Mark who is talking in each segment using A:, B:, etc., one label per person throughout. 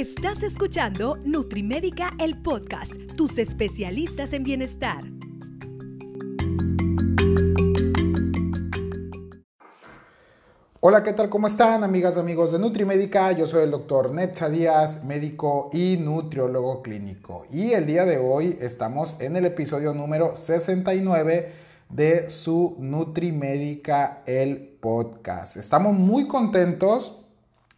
A: Estás escuchando Nutrimédica, el podcast, tus especialistas en bienestar.
B: Hola, ¿qué tal? ¿Cómo están, amigas amigos de Nutrimédica? Yo soy el doctor Netza Díaz, médico y nutriólogo clínico. Y el día de hoy estamos en el episodio número 69 de su Nutrimédica, el podcast. Estamos muy contentos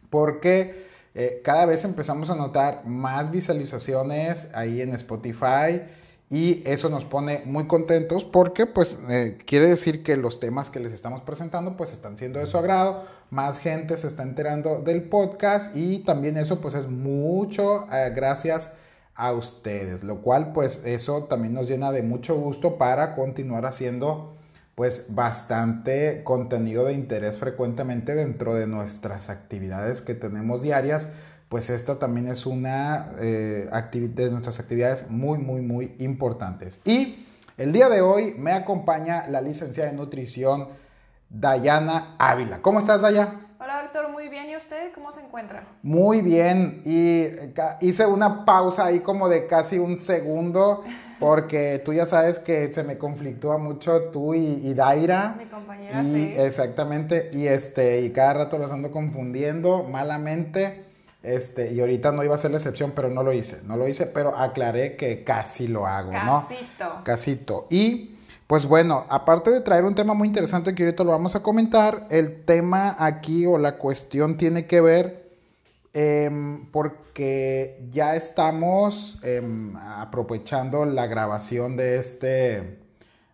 B: porque eh, cada vez empezamos a notar más visualizaciones ahí en Spotify y eso nos pone muy contentos porque pues eh, quiere decir que los temas que les estamos presentando pues están siendo de su agrado, más gente se está enterando del podcast y también eso pues es mucho eh, gracias a ustedes, lo cual pues eso también nos llena de mucho gusto para continuar haciendo pues bastante contenido de interés frecuentemente dentro de nuestras actividades que tenemos diarias pues esta también es una eh, de nuestras actividades muy, muy, muy importantes. Y el día de hoy me acompaña la licenciada en nutrición Dayana Ávila. ¿Cómo estás, Daya?
C: Hola, doctor, muy bien. ¿Y usted cómo se encuentra?
B: Muy bien. Y hice una pausa ahí como de casi un segundo porque tú ya sabes que se me conflictúa mucho tú y, Daira.
C: Mi compañera,
B: y,
C: sí.
B: Exactamente. Y, este, y cada rato los ando confundiendo malamente. Este, y ahorita no iba a ser la excepción, pero no lo hice. No lo hice, pero aclaré que casi lo hago, ¿no?
C: Casito.
B: Casito. Y pues bueno, aparte de traer un tema muy interesante que ahorita lo vamos a comentar, el tema aquí o la cuestión tiene que ver em, porque ya estamos em, aprovechando la grabación de este,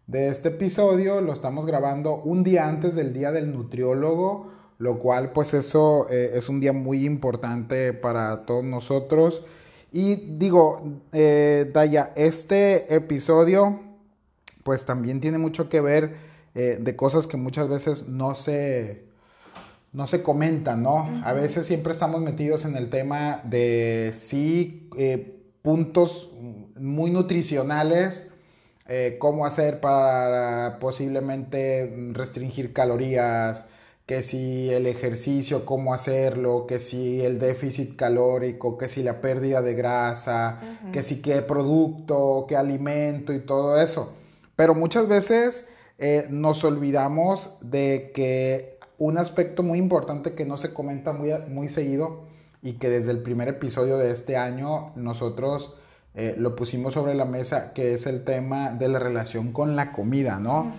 B: de este episodio, lo estamos grabando un día antes del día del nutriólogo lo cual pues eso eh, es un día muy importante para todos nosotros. Y digo, eh, Daya, este episodio pues también tiene mucho que ver eh, de cosas que muchas veces no se, no se comentan, ¿no? A veces siempre estamos metidos en el tema de sí puntos muy nutricionales, cómo hacer para posiblemente restringir calorías, que si el ejercicio, cómo hacerlo, que si el déficit calórico, que si la pérdida de grasa, que si qué producto, qué alimento y todo eso. Pero muchas veces eh, nos olvidamos de que un aspecto muy importante que no se comenta muy, muy seguido y que desde el primer episodio de este año nosotros eh, lo pusimos sobre la mesa, que es el tema de la relación con la comida, ¿no?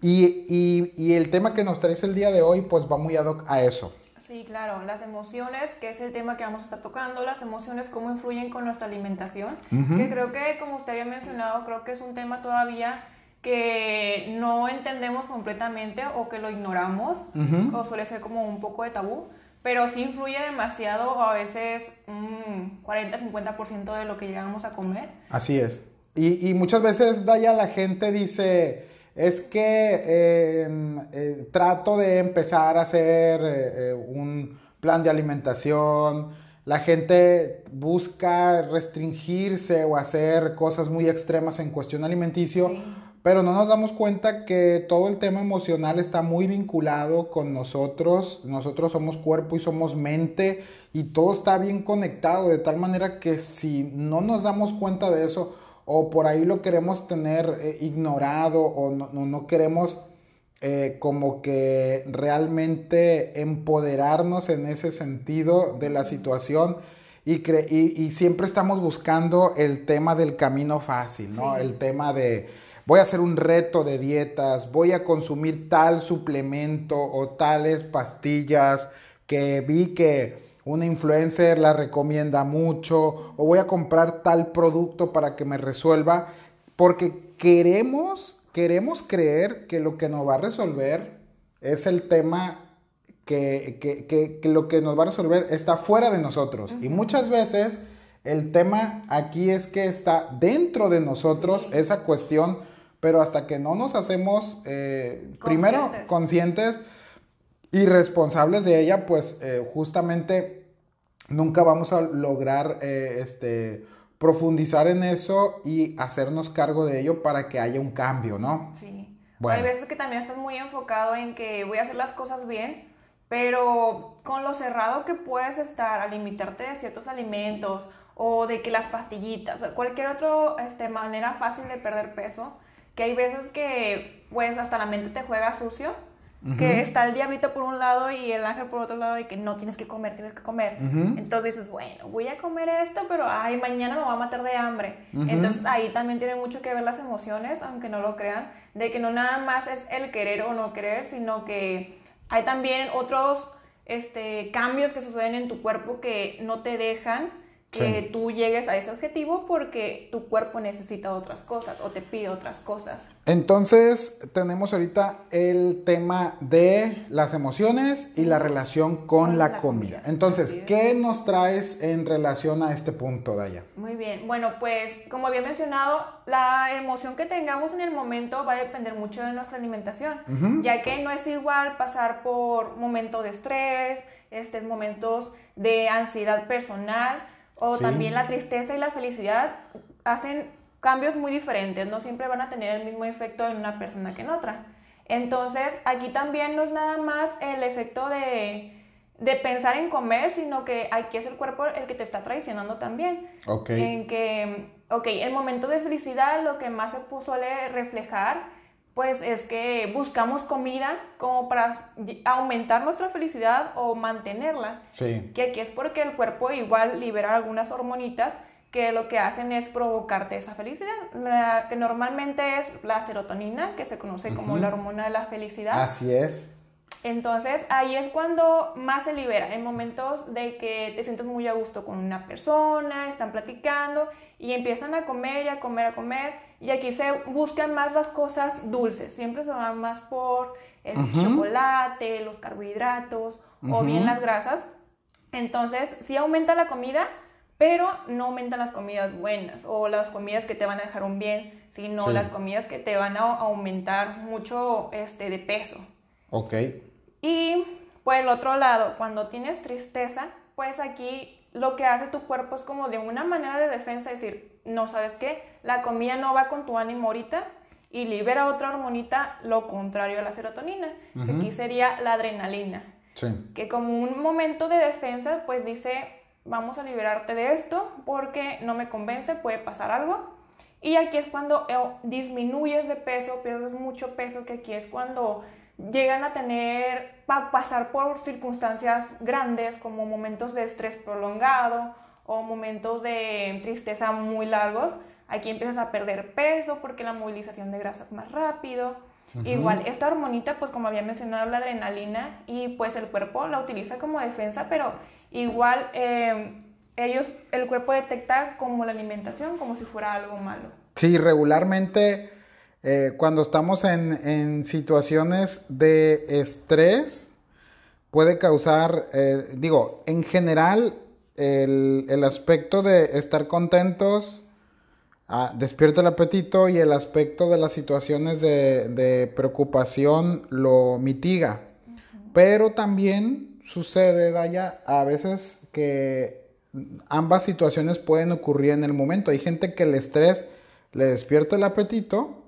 B: Y, el tema que nos traes el día de hoy, pues va muy ad hoc a eso.
C: Sí, claro, las emociones, que es el tema que vamos a estar tocando, las emociones, cómo influyen con nuestra alimentación, que creo que, como usted había mencionado, creo que es un tema todavía que no entendemos completamente o que lo ignoramos, o suele ser como un poco de tabú, pero sí influye demasiado, o a veces un 40-50% de lo que llegamos a comer.
B: Así es. Y, y muchas veces, Daya, la gente dice es que em, eh, trato de empezar a hacer eh, eh, un plan de alimentación. La gente busca restringirse o hacer cosas muy extremas en cuestión alimenticio, pero no nos damos cuenta que todo el tema emocional está muy vinculado con nosotros. Nosotros somos cuerpo y somos mente y todo está bien conectado de tal manera que si no nos damos cuenta de eso, o por ahí lo queremos tener eh, ignorado o no, no, queremos eh, como que realmente empoderarnos en ese sentido de la situación y, y, siempre estamos buscando el tema del camino fácil, ¿no? El tema de voy a hacer un reto de dietas, voy a consumir tal suplemento o tales pastillas que vi que una influencer la recomienda mucho o voy a comprar tal producto para que me resuelva, porque queremos, queremos creer que lo que nos va a resolver es el tema que, que, lo que nos va a resolver está fuera de nosotros. Y muchas veces el tema aquí es que está dentro de nosotros esa cuestión, pero hasta que no nos hacemos eh, primero conscientes y responsables de ella, pues eh, justamente nunca vamos a lograr eh, este, profundizar en eso y hacernos cargo de ello para que haya un cambio, ¿no?
C: Sí. Hay veces que también estás muy enfocado en que voy a hacer las cosas bien, pero con lo cerrado que puedes estar al limitarte de ciertos alimentos o de que las pastillitas, cualquier otra este, manera fácil de perder peso, que hay veces que pues hasta la mente te juega sucio, que está el diablito por un lado y el ángel por otro lado de que no tienes que comer, tienes que comer. Entonces dices, bueno, voy a comer esto, pero ay, mañana me voy a matar de hambre. Entonces ahí también tiene mucho que ver las emociones, aunque no lo crean, de que no nada más es el querer o no querer, sino que hay también otros este, cambios que suceden en tu cuerpo que no te dejan que tú llegues a ese objetivo porque tu cuerpo necesita otras cosas o te pide otras cosas.
B: Entonces, tenemos ahorita el tema de las emociones y la relación con, la, comida. Entonces, ¿qué nos traes en relación a este punto, Daya?
C: Muy bien. Bueno, pues como había mencionado, la emoción que tengamos en el momento va a depender mucho de nuestra alimentación, ya que no es igual pasar por momentos de estrés, este, momentos de ansiedad personal, o también la tristeza y la felicidad hacen cambios muy diferentes, no siempre van a tener el mismo efecto en una persona que en otra. Entonces, aquí también no es nada más el efecto de, pensar en comer, sino que aquí es el cuerpo el que te está traicionando también.
B: Ok.
C: En que, ok, el momento de felicidad lo que más se suele reflejar pues es que buscamos comida como para aumentar nuestra felicidad o mantenerla.
B: Sí.
C: Que aquí es porque el cuerpo igual libera algunas hormonitas que lo que hacen es provocarte esa felicidad, la, que normalmente es la serotonina, que se conoce como la hormona de la felicidad.
B: Así es.
C: Entonces ahí es cuando más se libera, en momentos de que te sientes muy a gusto con una persona, están platicando y empiezan a comer y a comer, a comer. Y aquí se buscan más las cosas dulces, siempre se van más por el chocolate, los carbohidratos o bien las grasas. Entonces sí aumenta la comida, pero no aumentan las comidas buenas o las comidas que te van a dejar un bien, sino las comidas que te van a aumentar mucho este, de peso.
B: Ok.
C: Y por el otro lado, cuando tienes tristeza, pues aquí lo que hace tu cuerpo es como de una manera de defensa decir, no sabes qué, la comida no va con tu ánimo ahorita y libera otra hormonita, lo contrario a la serotonina, que aquí sería la adrenalina, que como un momento de defensa, pues dice, vamos a liberarte de esto porque no me convence, puede pasar algo. Y aquí es cuando eh, disminuyes de peso, pierdes mucho peso, que aquí es cuando llegan a tener, a pasar por circunstancias grandes como momentos de estrés prolongado o momentos de tristeza muy largos. Aquí empiezas a perder peso porque la movilización de grasa es más rápido. Igual, esta hormonita, pues como había mencionado, la adrenalina, y pues el cuerpo la utiliza como defensa, pero igual eh, ellos, el cuerpo detecta como la alimentación, como si fuera algo malo.
B: Sí, regularmente eh, cuando estamos en, situaciones de estrés, puede causar, eh, digo, en general, el, aspecto de estar contentos ah, despierta el apetito y el aspecto de las situaciones de, preocupación lo mitiga. Pero también sucede, Daya, a veces que ambas situaciones pueden ocurrir en el momento. Hay gente que el estrés le despierta el apetito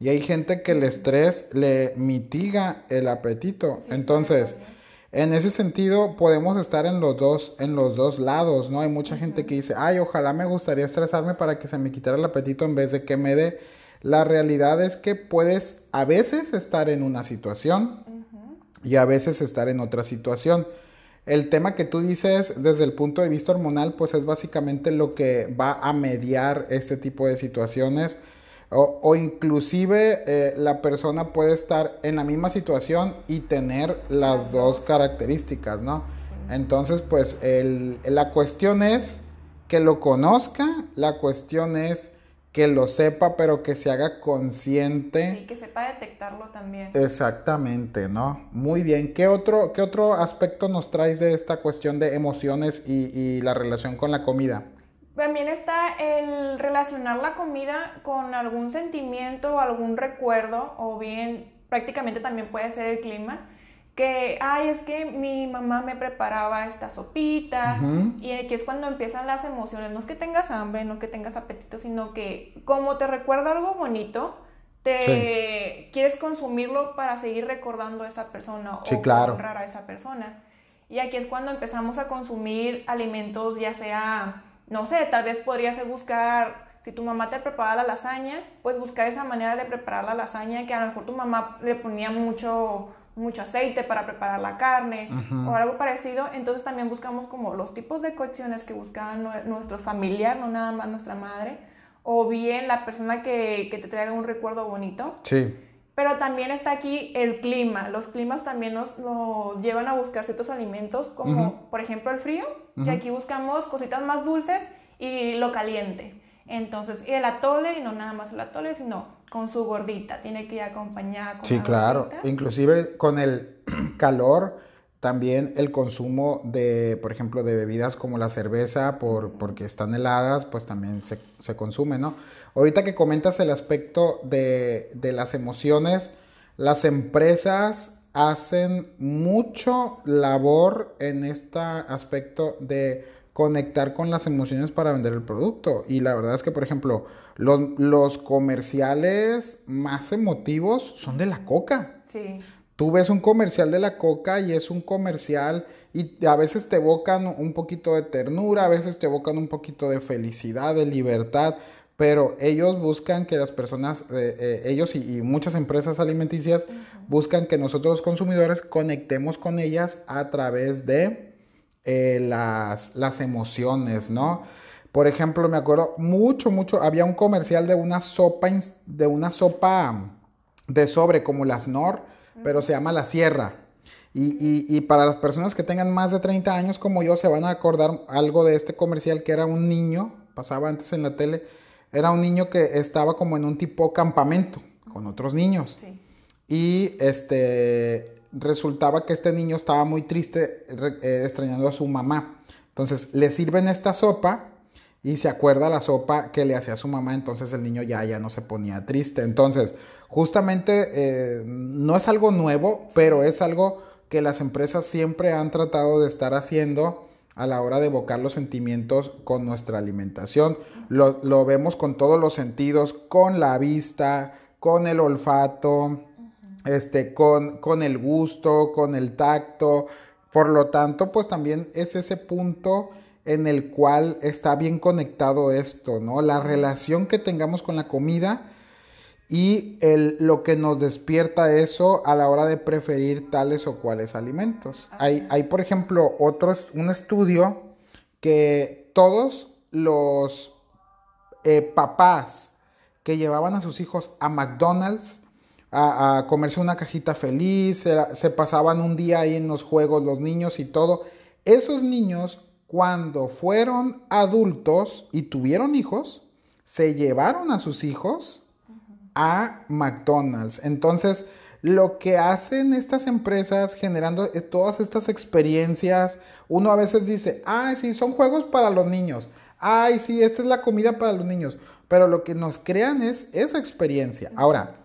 B: y hay gente que el estrés le mitiga el apetito. Entonces, en ese sentido podemos estar en los dos en los dos lados, ¿no? Hay mucha gente que dice, "Ay, ojalá me gustaría estresarme para que se me quitara el apetito en vez de que me dé." La realidad es que puedes a veces estar en una situación y a veces estar en otra situación. El tema que tú dices desde el punto de vista hormonal, pues es básicamente lo que va a mediar este tipo de situaciones o, inclusive eh, la persona puede estar en la misma situación y tener las dos características, ¿no? Entonces, pues la cuestión es que lo conozca, la cuestión es que lo sepa, pero que se haga consciente.
C: Sí, que sepa detectarlo también.
B: Exactamente, ¿no? Muy bien. ¿Qué otro, qué otro aspecto nos traes de esta cuestión de emociones y la relación con la comida?
C: También está el relacionar la comida con algún sentimiento o algún recuerdo, o bien prácticamente también puede ser el clima, que, ay, es que mi mamá me preparaba esta sopita, y aquí es cuando empiezan las emociones, no es que tengas hambre, no que tengas apetito, sino que como te recuerda algo bonito, te quieres consumirlo para seguir recordando a esa persona
B: Sí,
C: o
B: claro.
C: honrar a esa persona. Y aquí es cuando empezamos a consumir alimentos, ya sea, no sé, tal vez podría ser buscar, si tu mamá te prepara la lasaña, pues buscar esa manera de preparar la lasaña que a lo mejor tu mamá le ponía mucho, mucho aceite para preparar la carne o algo parecido. Entonces también buscamos como los tipos de cocciones que buscaban nue- nuestro familiar, no nada más nuestra madre, o bien la persona que, que te traiga un recuerdo bonito.
B: Sí,
C: Pero también está aquí el clima. Los climas también nos, nos llevan a buscar ciertos alimentos, como por ejemplo el frío, que aquí buscamos cositas más dulces y lo caliente. Entonces, y el atole, y no nada más el atole, sino con su gordita. Tiene que ir acompañada con
B: sí,
C: la
B: claro.
C: gordita.
B: Inclusive con el calor, también el consumo de, por ejemplo, de bebidas como la cerveza, por, porque están heladas, pues también se, se consume, ¿no? Ahorita que comentas el aspecto de, de las emociones, las empresas hacen mucho labor en este aspecto de conectar con las emociones para vender el producto. Y la verdad es que, por ejemplo, los, los comerciales más emotivos son de la coca.
C: Sí.
B: Tú ves un comercial de la coca y es un comercial y a veces te evocan un poquito de ternura, a veces te evocan un poquito de felicidad, de libertad, pero ellos buscan que las personas, eh, eh, ellos y, y muchas empresas alimenticias buscan que nosotros los consumidores conectemos con ellas a través de eh, las, las emociones, ¿no? Por ejemplo, me acuerdo mucho, mucho, había un comercial de una sopa, de una sopa de sobre como las Nor, pero se llama La Sierra. Y, y- y para las personas que tengan más de 30 años como yo, se van a acordar algo de este comercial que era un niño, pasaba antes en la tele, era un niño que estaba como en un tipo campamento con otros niños.
C: Sí.
B: Y este resultaba que este niño estaba muy triste, eh, extrañando a su mamá. Entonces le sirven esta sopa y se acuerda la sopa que le hacía su mamá, entonces el niño ya, ya no se ponía triste. Entonces, justamente eh, no es algo nuevo, pero es algo que las empresas siempre han tratado de estar haciendo a la hora de evocar los sentimientos con nuestra alimentación. Lo, lo vemos con todos los sentidos, con la vista, con el olfato, este, con, con el gusto, con el tacto. Por lo tanto, pues también es ese punto en el cual está bien conectado esto, ¿no? La relación que tengamos con la comida y el, lo que nos despierta eso a la hora de preferir tales o cuales alimentos. Hay, hay, por ejemplo, otro, es- un estudio que todos los eh, papás que llevaban a sus hijos a McDonald's a, a comerse una cajita feliz, era- se pasaban un día ahí en los juegos los niños y todo. Esos niños, cuando fueron adultos y tuvieron hijos, se llevaron a sus hijos a McDonald's. Entonces, lo que hacen estas empresas generando eh, todas estas experiencias, uno a veces dice, ay, sí, son juegos para los niños. Ay, sí, esta es la comida para los niños. Pero lo que nos crean es esa experiencia. Ahora,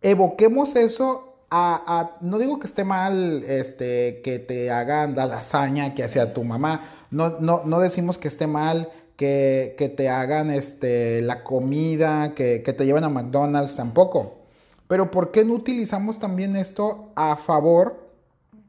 B: evoquemos eso a, no digo que esté mal este, que te hagan la lasaña que hacía tu mamá, no, no, no decimos que esté mal que, te hagan este, la comida, que, que te lleven a McDonald's tampoco. Pero ¿por qué no utilizamos también esto a favor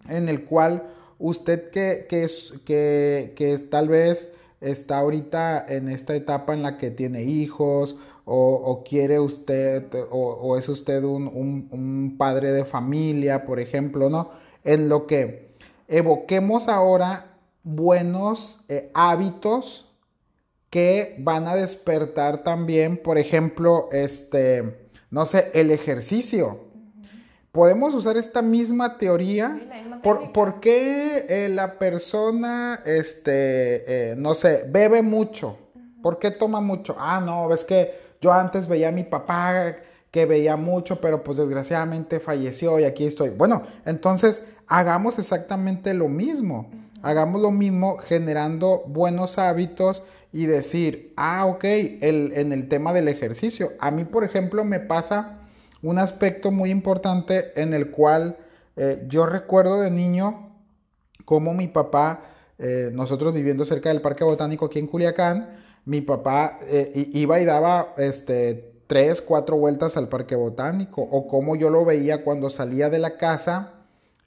B: en el cual usted que, que, es, que, que tal vez está ahorita en esta etapa en la que tiene hijos o, quiere usted o, es usted un, un- un padre de familia, por ejemplo, ¿no? En lo que evoquemos ahora buenos eh, hábitos que van a despertar también, por ejemplo, este, no sé, el ejercicio. Podemos usar esta misma teoría.
C: Sí, misma
B: ¿Por, por qué eh, la persona, este, eh, no sé, bebe mucho? ¿Por qué toma mucho? Ah, no, ves que yo antes veía a mi papá que veía mucho, pero pues desgraciadamente falleció y aquí estoy. Bueno, entonces hagamos exactamente lo mismo. Hagamos lo mismo generando buenos hábitos y decir, ah, ok, el, en el tema del ejercicio. A mí, por ejemplo, me pasa un aspecto muy importante en el cual eh, yo recuerdo de niño cómo mi papá, eh, nosotros viviendo cerca del Parque Botánico aquí en Culiacán, mi papá eh, iba y daba este, tres, cuatro vueltas al parque botánico, o como yo lo veía cuando salía de la casa,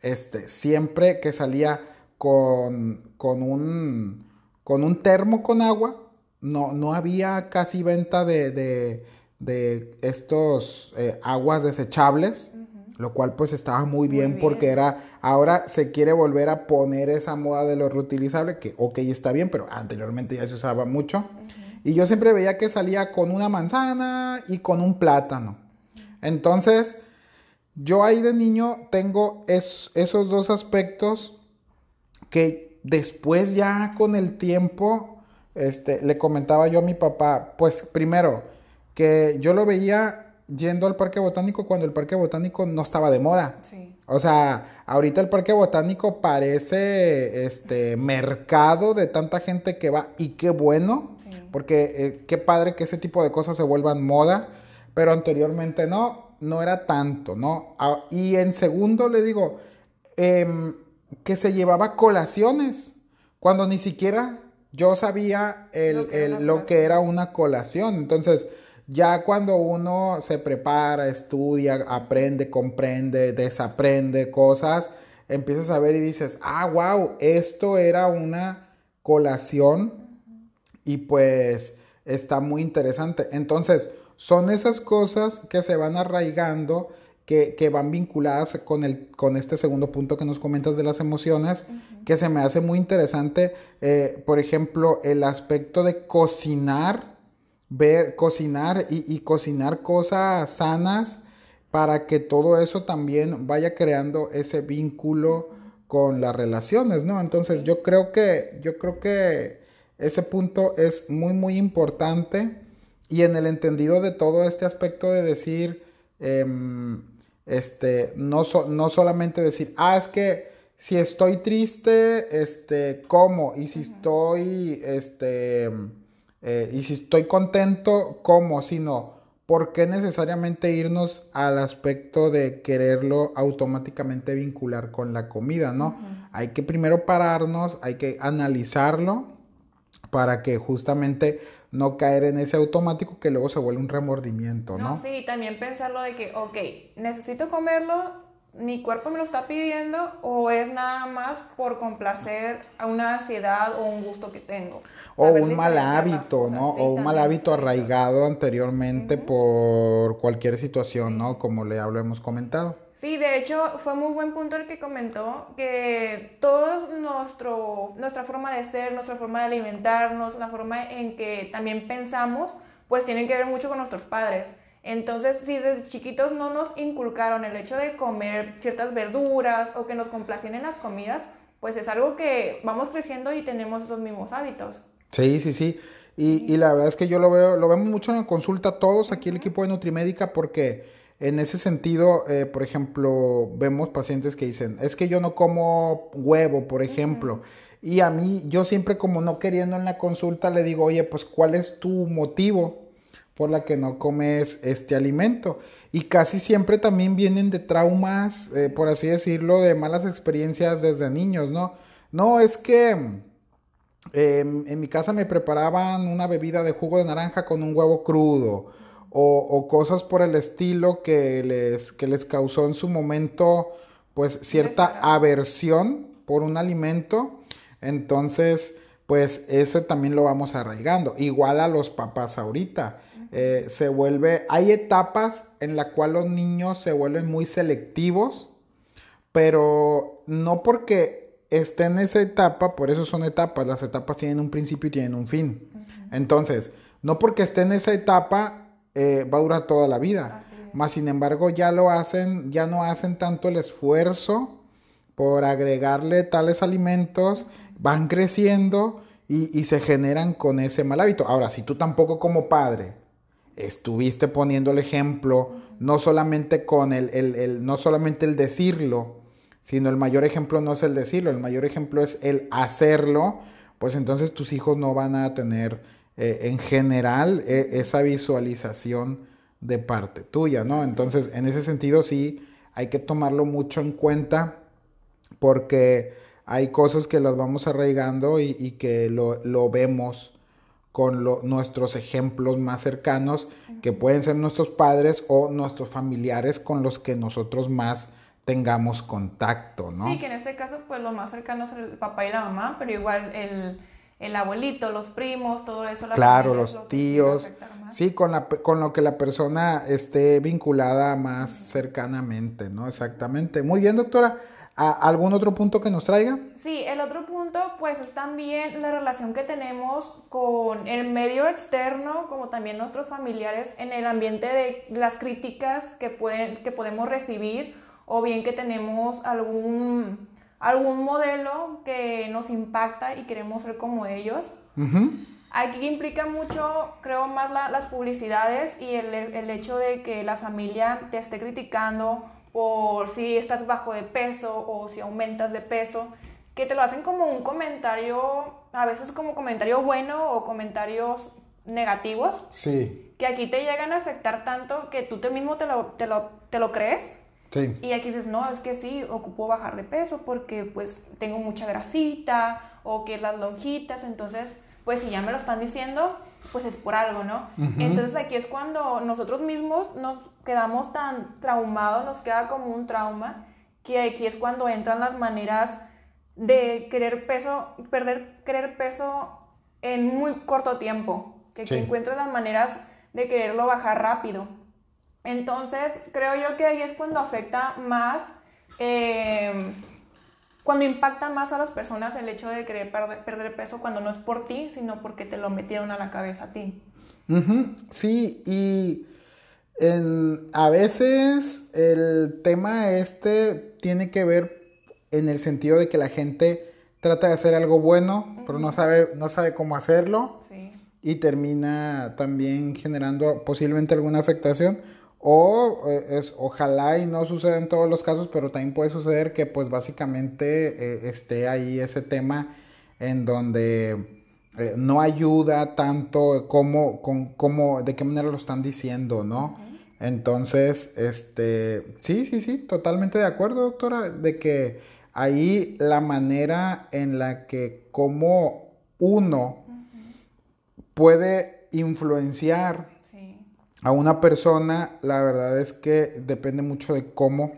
B: este, siempre que salía con, con, un, con un termo con agua, no, no había casi venta de, de, de estos eh, aguas desechables, lo cual pues estaba muy bien, porque era, ahora se quiere volver a poner esa moda de lo reutilizable, que ok está bien, pero anteriormente ya se usaba mucho. Y yo siempre veía que salía con una manzana y con un plátano. Entonces, yo ahí de niño tengo esos dos aspectos que después ya con el tiempo, este, le comentaba yo a mi papá, pues primero, que yo lo veía yendo al parque botánico cuando el parque botánico no estaba de moda. O sea, ahorita el parque botánico parece este mercado de tanta gente que va y qué bueno porque eh, qué padre que ese tipo de cosas se vuelvan moda, pero anteriormente no, no era tanto, ¿no? Ah, y en segundo le digo, em, que se llevaba colaciones, cuando ni siquiera yo sabía lo, que era, una colación. Entonces, ya cuando uno se prepara, estudia, aprende, comprende, desaprende cosas, empiezas a ver y dices, ah, wow, esto era una colación y pues está muy interesante. Entonces, son esas cosas que se van arraigando, que, van vinculadas con, el, con este segundo punto que nos comentas de las emociones, que se me hace muy interesante. Eh, por ejemplo, el aspecto de cocinar, ver, cocinar y, y cocinar cosas sanas para que todo eso también vaya creando ese vínculo con las relaciones, ¿no? Entonces yo creo que, yo creo que ese punto es muy, muy importante y en el entendido de todo este aspecto de decir, em, este, no, no solamente decir, ah, es que si estoy triste, este, ¿cómo? Y si estoy, este, eh, y si estoy contento, ¿cómo? Sino, ¿por qué necesariamente irnos al aspecto de quererlo automáticamente vincular con la comida, no? Hay que primero pararnos, hay que analizarlo para que justamente no caer en ese automático que luego se vuelve un remordimiento, ¿no?
C: No, sí, también pensarlo de que, ok, necesito comerlo, mi cuerpo me lo está pidiendo o es nada más por complacer a una ansiedad o un gusto que tengo.
B: O un mal hábito, ¿no? o un mal hábito arraigado anteriormente por cualquier situación, ¿no? Como le hemos comentado.
C: Sí, de hecho fue muy buen punto el que comentó que nuestro, nuestra forma de ser, nuestra forma de alimentarnos, la forma en que también pensamos, pues tienen que ver mucho con nuestros padres. Entonces, si desde chiquitos no nos inculcaron el hecho de comer ciertas verduras o que nos complacen en las comidas, pues es algo que vamos creciendo y tenemos esos mismos hábitos.
B: Sí, sí, sí. Y, y la verdad es que yo lo veo, lo vemos mucho en la consulta todos aquí el equipo de Nutrimédica porque en ese sentido, eh, por ejemplo, vemos pacientes que dicen, es que yo no como huevo, por ejemplo. Y a mí, yo siempre como no queriendo en la consulta, le digo, oye, pues ¿cuál es tu motivo por la que no comes este alimento? Y casi siempre también vienen de traumas, eh, por así decirlo, de malas experiencias desde niños, ¿no? No, es que em, en mi casa me preparaban una bebida de jugo de naranja con un huevo crudo o, cosas por el estilo que les, que les causó en su momento pues cierta aversión por un alimento. Entonces, pues eso también lo vamos arraigando. Igual a los papás ahorita. Eh, se vuelve, hay etapas en las cuales los niños se vuelven muy selectivos, pero no porque esté en esa etapa, por eso son etapas, las etapas tienen un principio y tienen un fin. Entonces, no porque esté en esa etapa eh, va a durar toda la vida. Más sin embargo, ya lo hacen, ya no hacen tanto el esfuerzo por agregarle tales alimentos, van creciendo y, se generan con ese mal hábito. Ahora, si tú tampoco como padre estuviste poniendo el ejemplo, no solamente con el, el, no solamente el decirlo, sino el mayor ejemplo no es el decirlo, el mayor ejemplo es el hacerlo, pues entonces tus hijos no van a tener eh, en general e, esa visualización de parte tuya, ¿no? Entonces, en ese sentido sí hay que tomarlo mucho en cuenta porque hay cosas que las vamos arraigando y, que lo, vemos con nuestros ejemplos más cercanos, que pueden ser nuestros padres o nuestros familiares con los que nosotros más tengamos contacto, ¿no?
C: Sí, que en este caso, pues lo más cercano es el papá y la mamá, pero igual el, el abuelito, los primos, todo eso.
B: La claro, los tíos. Sí, con, la, con lo que la persona esté vinculada más cercanamente, ¿no? Exactamente. Muy bien, doctora. ¿Algún otro punto que nos traiga?
C: Sí, el otro punto pues es también la relación que tenemos con el medio externo, como también nuestros familiares, en el ambiente de las críticas que, pueden, que podemos recibir o bien que tenemos algún, algún modelo que nos impacta y queremos ser como ellos. Aquí implica mucho, creo, más las publicidades y el, el hecho de que la familia te esté criticando por si estás bajo de peso o si aumentas de peso, que te lo hacen como un comentario, a veces como comentario bueno o comentarios negativos.
B: Sí.
C: Que aquí te llegan a afectar tanto que tú te mismo te lo, te lo, te lo crees.
B: Sí.
C: Y aquí dices, no, es que sí, ocupo bajar de peso porque pues tengo mucha grasita o que las lonjitas, entonces pues si ya me lo están diciendo, pues es por algo, ¿no? Entonces aquí es cuando nosotros mismos nos quedamos tan traumados, nos queda como un trauma, que aquí es cuando entran las maneras de querer peso, perder, querer peso en muy corto tiempo, que aquí encuentran las maneras de quererlo bajar rápido. Entonces, creo yo que ahí es cuando afecta más eh, cuando impacta más a las personas el hecho de querer perder, peso cuando no es por ti, sino porque te lo metieron a la cabeza a ti.
B: Sí, y a veces el tema este tiene que ver en el sentido de que la gente trata de hacer algo bueno, pero no sabe, no sabe cómo hacerlo y termina también generando posiblemente alguna afectación o eh, es, ojalá y no suceda en todos los casos, pero también puede suceder que pues básicamente eh, esté ahí ese tema en donde eh, no ayuda tanto como, con, como, de qué manera lo están diciendo, ¿no? Entonces, este, sí, sí, sí, totalmente de acuerdo, doctora, de que ahí la manera en la que como uno puede influenciar a una persona, la verdad es que depende mucho de cómo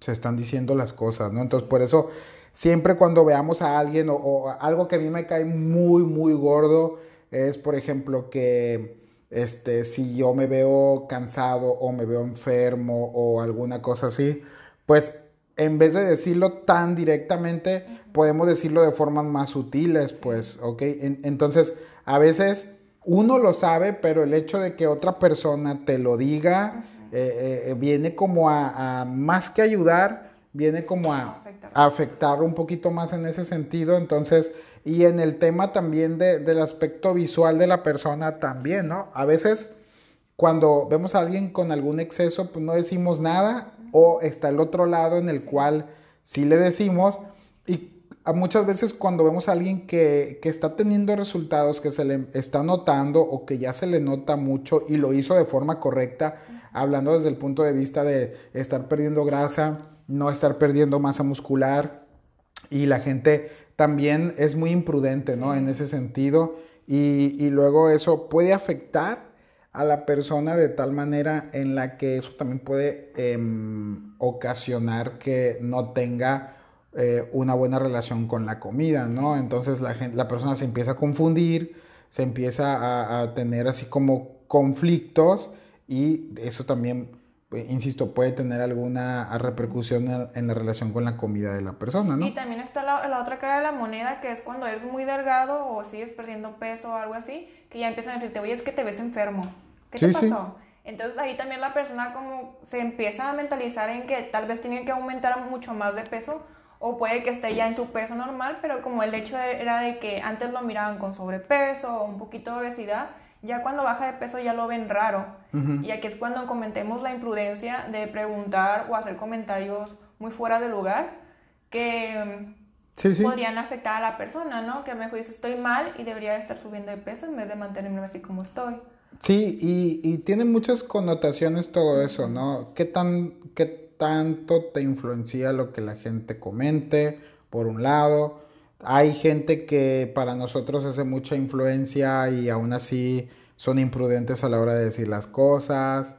B: se están diciendo las cosas, ¿no? Entonces, por eso, siempre cuando veamos a alguien o, algo que a mí me cae muy, muy gordo, es, por ejemplo, que este, si yo me veo cansado o me veo enfermo o alguna cosa así, pues en vez de decirlo tan directamente, podemos decirlo de formas más sutiles, pues, ¿ok? entonces, a veces uno lo sabe, pero el hecho de que otra persona te lo diga eh, eh, viene como a, más que ayudar, viene como a, afectar un poquito más en ese sentido. Entonces, y en el tema también del aspecto visual de la persona también, ¿no? A veces cuando vemos a alguien con algún exceso, pues no decimos nada, o está el otro lado en el cual sí le decimos, y muchas veces cuando vemos a alguien que, está teniendo resultados, que se le está notando o que ya se le nota mucho y lo hizo de forma correcta, hablando desde el punto de vista de estar perdiendo grasa, no estar perdiendo masa muscular y la gente también es muy imprudente, ¿no? En ese sentido y, luego eso puede afectar a la persona de tal manera en la que eso también puede em, ocasionar que no tenga eh, una buena relación con la comida, ¿no? Entonces la, gente, la persona se empieza a confundir, se empieza a, tener así como conflictos y eso también, eh, insisto, puede tener alguna repercusión en, la relación con la comida de la persona, ¿no?
C: Y también está la, otra cara de la moneda, que es cuando eres muy delgado o sigues perdiendo peso o algo así, que ya empiezan a decirte, oye, es que te ves enfermo. ¿Qué te pasó? Entonces ahí también la persona como se empieza a mentalizar en que tal vez tiene que aumentar mucho más de peso o puede que esté ya en su peso normal, pero como el hecho era de que antes lo miraban con sobrepeso o un poquito de obesidad, ya cuando baja de peso ya lo ven raro. Y aquí es cuando comentemos la imprudencia de preguntar o hacer comentarios muy fuera de lugar que podrían afectar a la persona, ¿no? Que mejor dice estoy mal y debería estar subiendo de peso en vez de mantenerme así como estoy.
B: Sí, y, y tiene muchas connotaciones todo eso, ¿no? ¿Qué tan, qué tanto te influencia lo que la gente comente, por un lado, Hay gente que para nosotros hace mucha influencia y aún así son imprudentes a la hora de decir las cosas.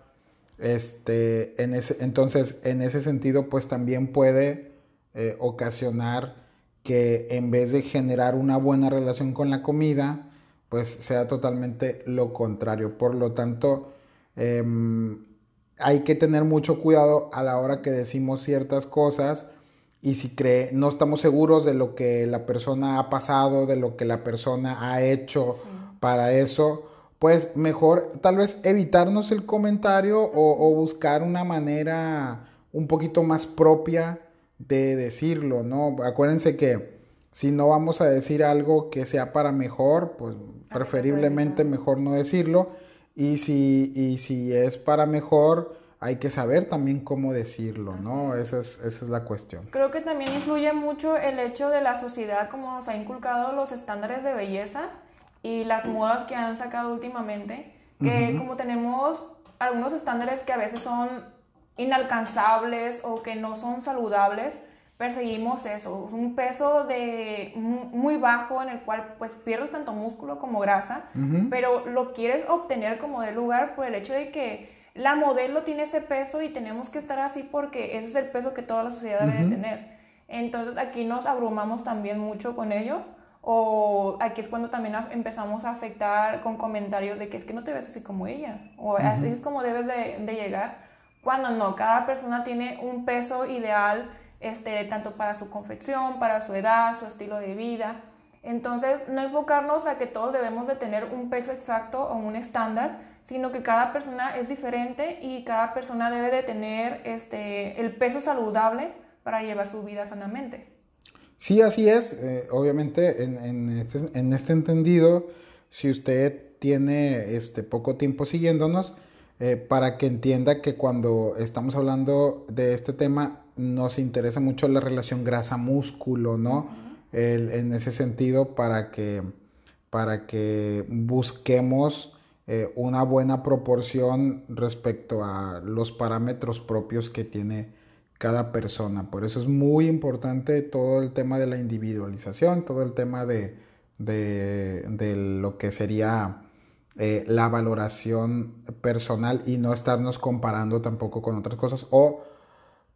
B: Este, en ese, entonces, en ese sentido, pues también puede eh, ocasionar que en vez de generar una buena relación con la comida, pues sea totalmente lo contrario. Por lo tanto, em, hay que tener mucho cuidado a la hora que decimos ciertas cosas y si cree, no estamos seguros de lo que la persona ha pasado, de lo que la persona ha hecho para eso, pues mejor tal vez evitarnos el comentario o, buscar una manera un poquito más propia de decirlo, ¿no? Acuérdense que si no vamos a decir algo que sea para mejor, pues preferiblemente mejor no decirlo. Y si, y si es para mejor, hay que saber también cómo decirlo, ¿no? Esa es, esa es la cuestión.
C: Creo que también influye mucho el hecho de la sociedad, como nos ha inculcado los estándares de belleza y las modas que han sacado últimamente, que como tenemos algunos estándares que a veces son inalcanzables o que no son saludables, perseguimos eso, un peso de muy bajo en el cual pues pierdes tanto músculo como grasa, pero lo quieres obtener como de lugar por el hecho de que la modelo tiene ese peso y tenemos que estar así porque ese es el peso que toda la sociedad debe tener. Entonces aquí nos abrumamos también mucho con ello o aquí es cuando también empezamos a afectar con comentarios de que es que no te ves así como ella, o así es como debes de, llegar, cuando no, cada persona tiene un peso ideal, este, tanto para su confección, para su edad, su estilo de vida. Entonces, no enfocarnos a que todos debemos de tener un peso exacto o un estándar, sino que cada persona es diferente y cada persona debe de tener este, el peso saludable para llevar su vida sanamente.
B: Sí, así es. Eh, obviamente, en, este, en, este, entendido, si usted tiene este, poco tiempo siguiéndonos, eh, para que entienda que cuando estamos hablando de este tema, nos interesa mucho la relación grasa-músculo, ¿no? en ese sentido, para que, para que busquemos eh, una buena proporción respecto a los parámetros propios que tiene cada persona. Por eso es muy importante todo el tema de la individualización, todo el tema de, lo que sería eh, la valoración personal y no estarnos comparando tampoco con otras cosas o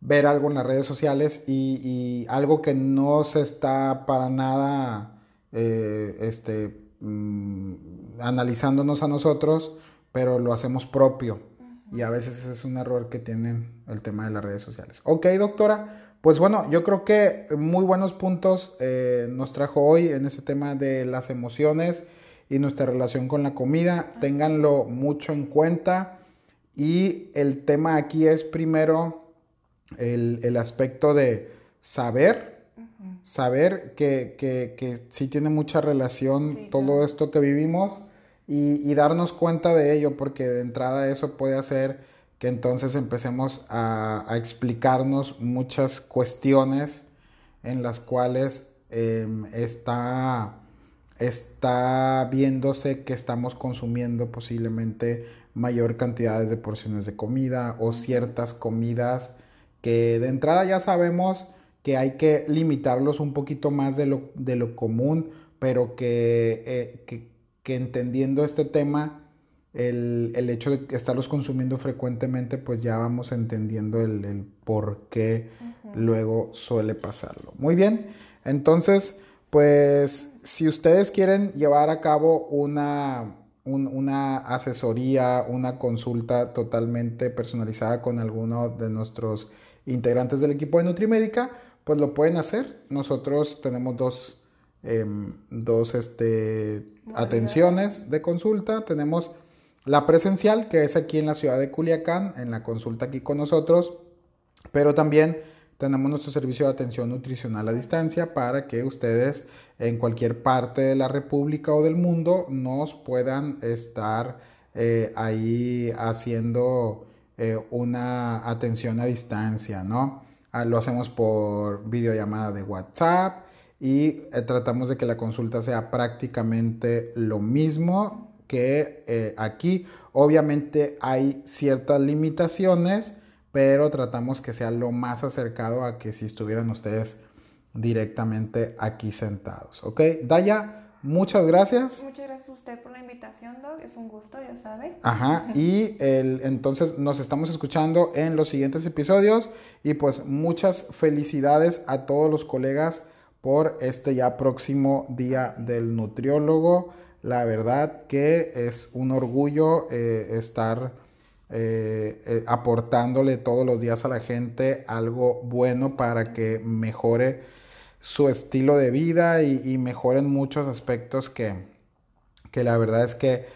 B: ver algo en las redes sociales y, algo que no se está para nada eh, este, mm, analizándonos a nosotros, pero lo hacemos propio y a veces es un error que tienen el tema de las redes sociales. Ok, doctora, pues bueno, yo creo que muy buenos puntos eh, nos trajo hoy en ese tema de las emociones y nuestra relación con la comida. Ténganlo mucho en cuenta. Y el tema aquí es primero el, aspecto de saber, saber que, que, sí tiene mucha relación todo esto que vivimos y, darnos cuenta de ello, porque de entrada eso puede hacer que entonces empecemos a, explicarnos muchas cuestiones en las cuales em, está, está viéndose que estamos consumiendo posiblemente mayor cantidad de porciones de comida o ciertas comidas que de entrada ya sabemos que hay que limitarlos un poquito más de lo, de lo común, pero que, eh, que, que entendiendo este tema, el, hecho de estarlos consumiendo frecuentemente, pues ya vamos entendiendo el, por qué luego suele pasarlo. Muy bien, entonces, pues si ustedes quieren llevar a cabo una, una asesoría, una consulta totalmente personalizada con alguno de nuestros integrantes del equipo de Nutrimédica, pues lo pueden hacer. Nosotros tenemos dos Em, dos este, atenciones de consulta. Tenemos la presencial, que es aquí en la ciudad de Culiacán, en la consulta aquí con nosotros, pero también tenemos nuestro servicio de atención nutricional a distancia para que ustedes en cualquier parte de la República o del mundo nos puedan estar eh, ahí haciendo eh, una atención a distancia, ¿no? Ah, lo hacemos por videollamada de WhatsApp, y eh, tratamos de que la consulta sea prácticamente lo mismo que eh, aquí. Obviamente hay ciertas limitaciones, pero tratamos que sea lo más acercado a que si estuvieran ustedes directamente aquí sentados. ¿Ok? Daya, muchas gracias.
C: Muchas gracias a usted por la invitación, Doc. Es un gusto, ya sabe.
B: Ajá. Y el, entonces nos estamos escuchando en los siguientes episodios. Y pues muchas felicidades a todos los colegas por este ya próximo día del nutriólogo. La verdad que es un orgullo eh, estar eh, eh, aportándole todos los días a la gente algo bueno para que mejore su estilo de vida y, mejoren muchos aspectos que, que, la verdad es que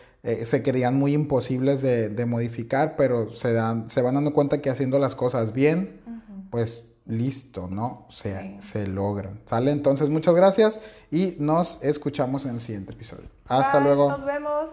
B: se creían muy imposibles de, modificar, pero se, dan, se van dando cuenta que haciendo las cosas bien, pues listo, ¿no? Se, se logran. ¿Sale? Entonces, muchas gracias y nos escuchamos en el siguiente episodio. Hasta luego.
C: Nos vemos.